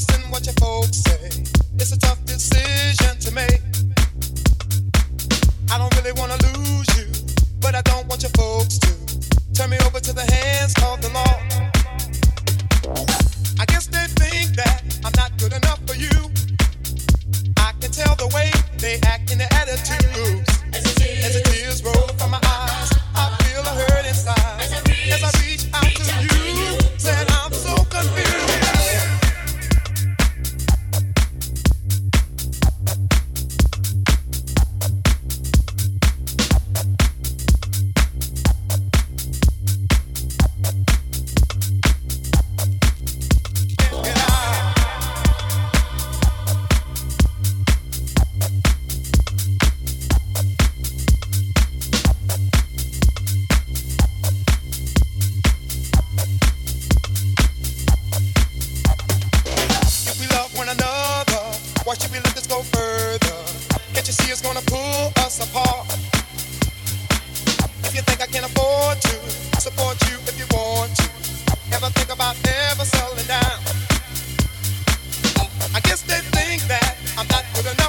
listen what your folks say. It's a tough decision to make. I don't really wanna lose you, but I don't want your folks to turn me over to the hands of the law. I guess they think that I'm not good enough for you. I can tell the way they act in their attitude. Why should we let this go further? Can't you see it's gonna pull us apart? If you think I can afford to support you if you want to, ever think about ever settling down? I guess they think that I'm not good enough.